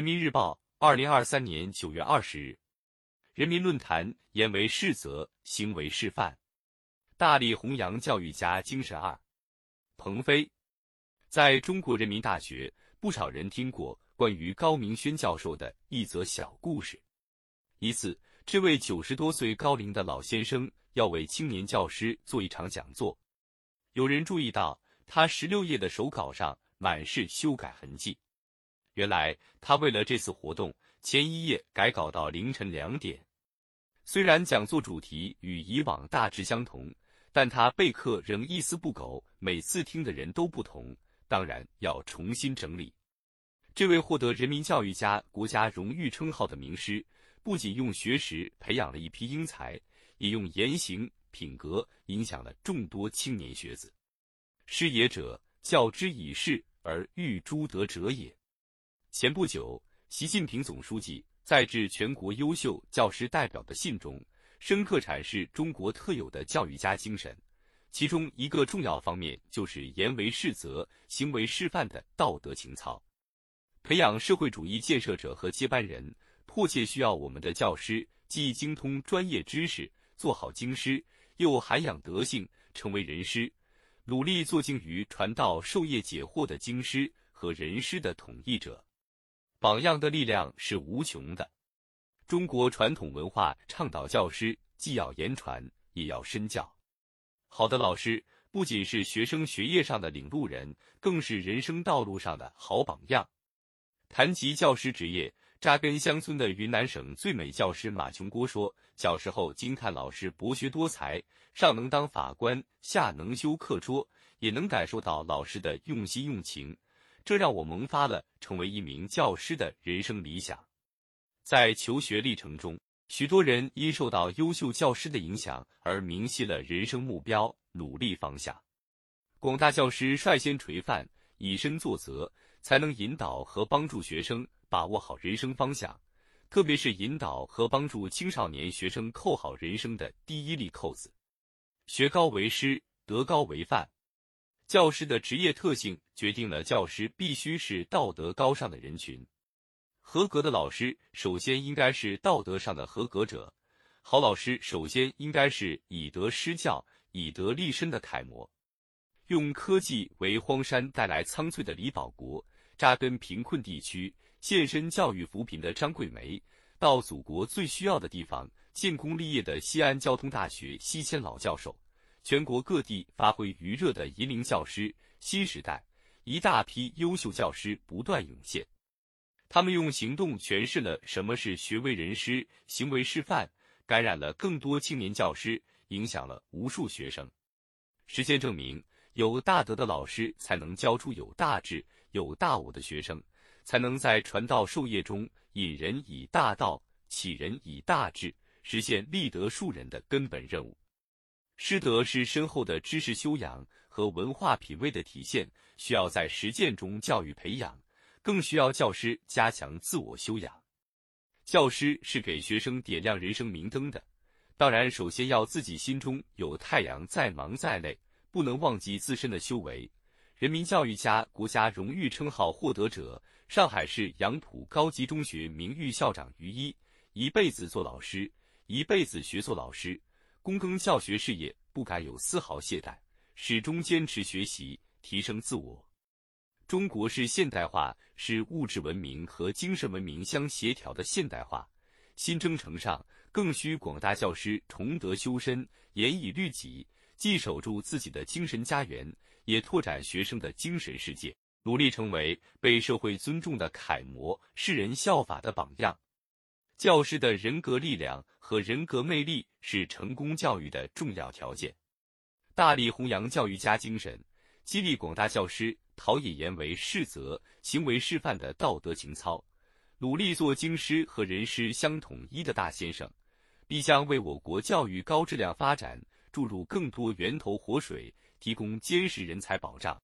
人民日报，二零二三年九月二十日。人民论坛：言为是则，行为示范，大力弘扬教育家精神。二，鹏飞，在中国人民大学，不少人听过关于高明轩教授的一则小故事。一次，这位九十多岁高龄的老先生要为青年教师做一场讲座，有人注意到他十六页的手稿上满是修改痕迹。原来他为了这次活动，前一夜改稿到凌晨两点。虽然讲座主题与以往大致相同，但他备课仍一丝不苟，每次听的人都不同，当然要重新整理。这位获得人民教育家国家荣誉称号的名师，不仅用学识培养了一批英才，也用言行品格影响了众多青年学子。师也者，教之以事而育诸德者也。前不久，习近平总书记在致全国优秀教师代表的信中，深刻阐释中国特有的教育家精神，其中一个重要方面就是言为是则、行为示范的道德情操。培养社会主义建设者和接班人，迫切需要我们的教师既精通专业知识，做好经师，又涵养德性，成为人师，努力做精于传道授业解惑的经师和人师的统一者。榜样的力量是无穷的。中国传统文化倡导教师既要言传，也要身教。好的老师不仅是学生学业上的领路人，更是人生道路上的好榜样。谈及教师职业，扎根乡村的云南省最美教师马琼郭说：“小时候惊叹老师博学多才，上能当法官，下能修课桌，也能感受到老师的用心用情。”这让我萌发了成为一名教师的人生理想。在求学历程中，许多人因受到优秀教师的影响而明晰了人生目标、努力方向。广大教师率先垂范，以身作则，才能引导和帮助学生把握好人生方向，特别是引导和帮助青少年学生扣好人生的第一粒扣子。学高为师，德高为范。教师的职业特性决定了教师必须是道德高尚的人群。合格的老师首先应该是道德上的合格者。好老师首先应该是以德施教、以德立身的楷模。用科技为荒山带来苍翠的李保国，扎根贫困地区、献身教育扶贫的张桂梅，到祖国最需要的地方建功立业的西安交通大学西迁老教授。全国各地发挥余热的银龄教师，新时代一大批优秀教师不断涌现。他们用行动诠释了什么是学为人师，行为示范，感染了更多青年教师，影响了无数学生。实践证明，有大德的老师才能教出有大志、有大悟的学生，才能在传道授业中引人以大道，启人以大智，实现立德树人的根本任务。师德是深厚的知识修养和文化品位的体现，需要在实践中教育培养，更需要教师加强自我修养。教师是给学生点亮人生明灯的，当然，首先要自己心中有太阳，再忙再累，不能忘记自身的修为。人民教育家国家荣誉称号获得者、上海市杨浦高级中学名誉校长于一，一辈子做老师，一辈子学做老师。躬耕教学事业，不敢有丝毫懈怠，始终坚持学习，提升自我。中国式现代化是物质文明和精神文明相协调的现代化，新征程上更需广大教师崇德修身，严以律己，既守住自己的精神家园，也拓展学生的精神世界，努力成为被社会尊重的楷模，世人效法的榜样。教师的人格力量和人格魅力是成功教育的重要条件。大力弘扬教育家精神，激励广大教师陶冶言为是则、行为示范的道德情操，努力做经师和人师相统一的大先生，必将为我国教育高质量发展注入更多源头活水，提供坚实人才保障。